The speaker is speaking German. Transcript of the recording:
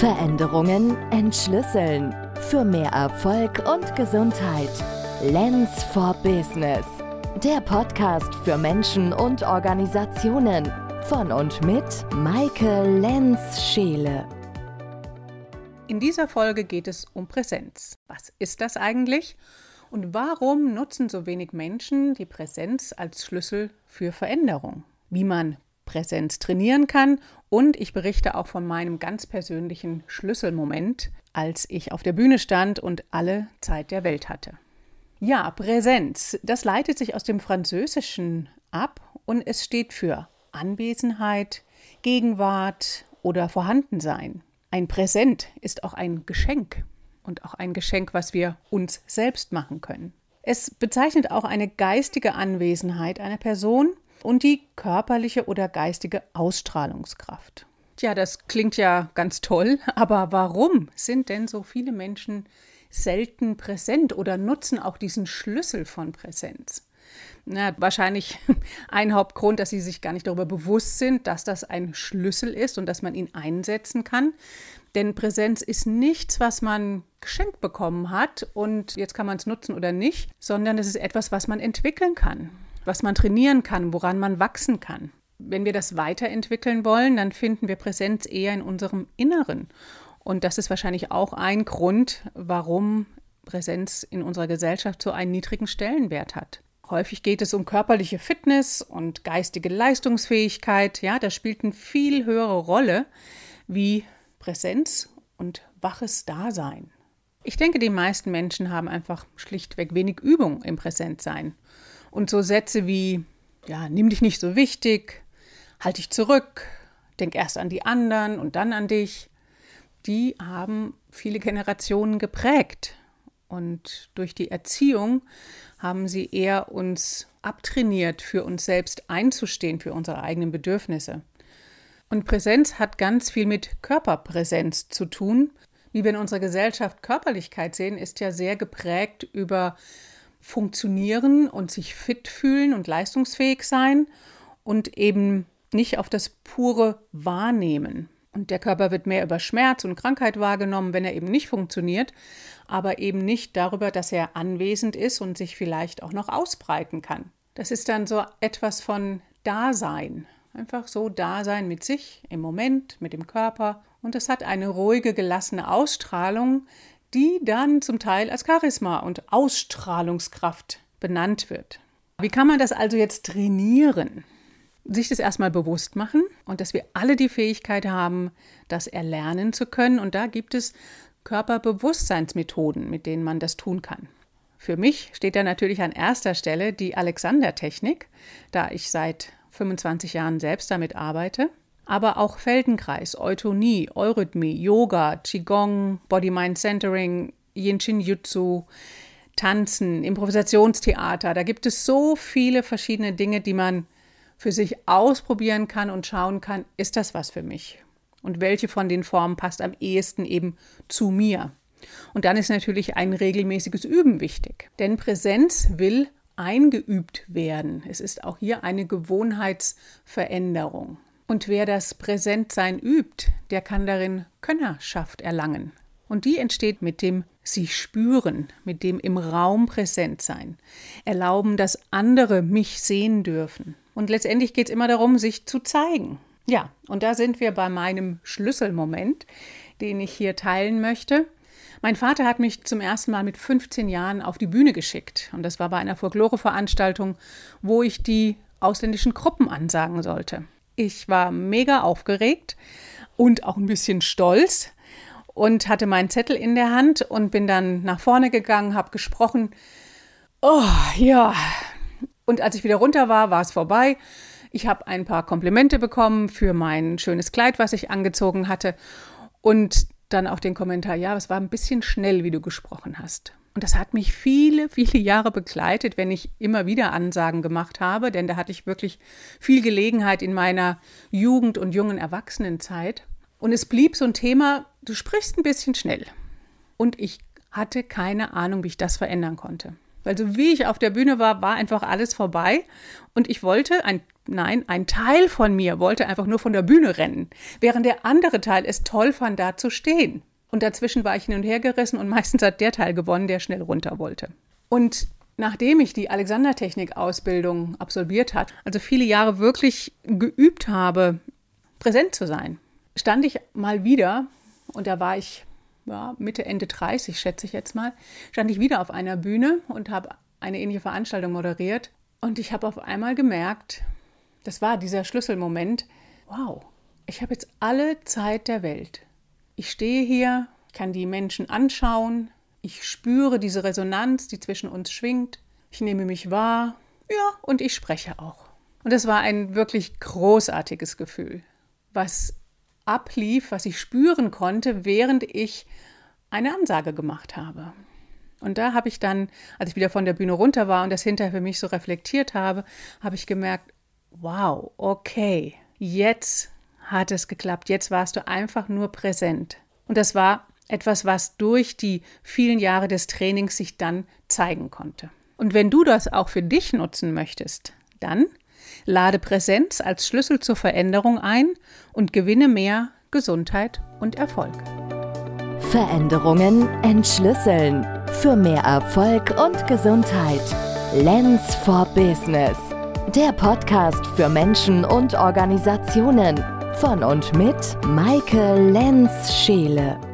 Veränderungen entschlüsseln. Für mehr Erfolg und Gesundheit. Lens for Business. Der Podcast für Menschen und Organisationen. Von und mit Maike Lenz-Scheele. In dieser Folge geht es um Präsenz. Was ist das eigentlich? Und warum nutzen so wenig Menschen die Präsenz als Schlüssel für Veränderung? Wie man Präsenz trainieren kann und ich berichte auch von meinem ganz persönlichen Schlüsselmoment, als ich auf der Bühne stand und alle Zeit der Welt hatte. Ja, Präsenz, das leitet sich aus dem Französischen ab und es steht für Anwesenheit, Gegenwart oder Vorhandensein. Ein Präsent ist auch ein Geschenk und auch ein Geschenk, was wir uns selbst machen können. Es bezeichnet auch eine geistige Anwesenheit einer Person und die körperliche oder geistige Ausstrahlungskraft. Tja, das klingt ja ganz toll, aber warum sind denn so viele Menschen selten präsent oder nutzen auch diesen Schlüssel von Präsenz? Na, wahrscheinlich ein Hauptgrund, dass sie sich gar nicht darüber bewusst sind, dass das ein Schlüssel ist und dass man ihn einsetzen kann. Denn Präsenz ist nichts, was man geschenkt bekommen hat und jetzt kann man es nutzen oder nicht, sondern es ist etwas, was man entwickeln kann was man trainieren kann, woran man wachsen kann. Wenn wir das weiterentwickeln wollen, dann finden wir Präsenz eher in unserem Inneren. Und das ist wahrscheinlich auch ein Grund, warum Präsenz in unserer Gesellschaft so einen niedrigen Stellenwert hat. Häufig geht es um körperliche Fitness und geistige Leistungsfähigkeit. Ja, das spielt eine viel höhere Rolle wie Präsenz und waches Dasein. Ich denke, die meisten Menschen haben einfach schlichtweg wenig Übung im Präsentsein. Und so Sätze wie, ja, nimm dich nicht so wichtig, halt dich zurück, denk erst an die anderen und dann an dich, die haben viele Generationen geprägt. Und durch die Erziehung haben sie eher uns abtrainiert, für uns selbst einzustehen, für unsere eigenen Bedürfnisse. Und Präsenz hat ganz viel mit Körperpräsenz zu tun. Wie wir in unserer Gesellschaft Körperlichkeit sehen, ist ja sehr geprägt über funktionieren und sich fit fühlen und leistungsfähig sein und eben nicht auf das pure Wahrnehmen. Und der Körper wird mehr über Schmerz und Krankheit wahrgenommen, wenn er eben nicht funktioniert, aber eben nicht darüber, dass er anwesend ist und sich vielleicht auch noch ausbreiten kann. Das ist dann so etwas von Dasein. Einfach so Dasein mit sich, im Moment, mit dem Körper. Und es hat eine ruhige, gelassene Ausstrahlung, die dann zum Teil als Charisma und Ausstrahlungskraft benannt wird. Wie kann man das also jetzt trainieren? Sich das erstmal bewusst machen und dass wir alle die Fähigkeit haben, das erlernen zu können. Und da gibt es Körperbewusstseinsmethoden, mit denen man das tun kann. Für mich steht da natürlich an erster Stelle die Alexander-Technik, da ich seit 25 Jahren selbst damit arbeite aber auch Feldenkreis, Eutonie, Eurythmie, Yoga, Qigong, Body-Mind-Centering, Yin-Shin-Jutsu, Tanzen, Improvisationstheater. Da gibt es so viele verschiedene Dinge, die man für sich ausprobieren kann und schauen kann, ist das was für mich? Und welche von den Formen passt am ehesten eben zu mir? Und dann ist natürlich ein regelmäßiges Üben wichtig. Denn Präsenz will eingeübt werden. Es ist auch hier eine Gewohnheitsveränderung. Und wer das Präsentsein übt, der kann darin Könnerschaft erlangen. Und die entsteht mit dem sich spüren, mit dem im Raum präsent sein, erlauben, dass andere mich sehen dürfen. Und letztendlich geht es immer darum, sich zu zeigen. Ja, und da sind wir bei meinem Schlüsselmoment, den ich hier teilen möchte. Mein Vater hat mich zum ersten Mal mit 15 Jahren auf die Bühne geschickt. Und das war bei einer Folklore-Veranstaltung, wo ich die ausländischen Gruppen ansagen sollte. Ich war mega aufgeregt und auch ein bisschen stolz und hatte meinen Zettel in der Hand und bin dann nach vorne gegangen, habe gesprochen. Oh, ja. Und als ich wieder runter war, war es vorbei. Ich habe ein paar Komplimente bekommen für mein schönes Kleid, was ich angezogen hatte. Und dann auch den Kommentar, ja, es war ein bisschen schnell, wie du gesprochen hast. Und das hat mich viele, viele Jahre begleitet, wenn ich immer wieder Ansagen gemacht habe, denn da hatte ich wirklich viel Gelegenheit in meiner Jugend- und jungen Erwachsenenzeit. Und es blieb so ein Thema, du sprichst ein bisschen schnell. Und ich hatte keine Ahnung, wie ich das verändern konnte. Weil so wie ich auf der Bühne war, war einfach alles vorbei. Und ich wollte, ein, nein, ein Teil von mir wollte einfach nur von der Bühne rennen, während der andere Teil es toll fand, da zu stehen. Und dazwischen war ich hin und her gerissen und meistens hat der Teil gewonnen, der schnell runter wollte. Und nachdem ich die Alexandertechnik-Ausbildung absolviert hat, also viele Jahre wirklich geübt habe, präsent zu sein, stand ich mal wieder, und da war ich ja, Mitte, Ende 30, schätze ich jetzt mal, stand ich wieder auf einer Bühne und habe eine ähnliche Veranstaltung moderiert. Und ich habe auf einmal gemerkt, das war dieser Schlüsselmoment, wow, ich habe jetzt alle Zeit der Welt. Ich stehe hier, kann die Menschen anschauen, ich spüre diese Resonanz, die zwischen uns schwingt, ich nehme mich wahr, ja, und ich spreche auch. Und es war ein wirklich großartiges Gefühl, was ablief, was ich spüren konnte, während ich eine Ansage gemacht habe. Und da habe ich dann, als ich wieder von der Bühne runter war und das hinterher für mich so reflektiert habe, habe ich gemerkt, wow, okay, jetzt hat es geklappt, jetzt warst du einfach nur präsent. Und das war etwas, was durch die vielen Jahre des Trainings sich dann zeigen konnte. Und wenn du das auch für dich nutzen möchtest, dann lade Präsenz als Schlüssel zur Veränderung ein und gewinne mehr Gesundheit und Erfolg. Veränderungen entschlüsseln. Für mehr Erfolg und Gesundheit. Lens for Business. Der Podcast für Menschen und Organisationen. Von und mit Maike Lenz-Scheele.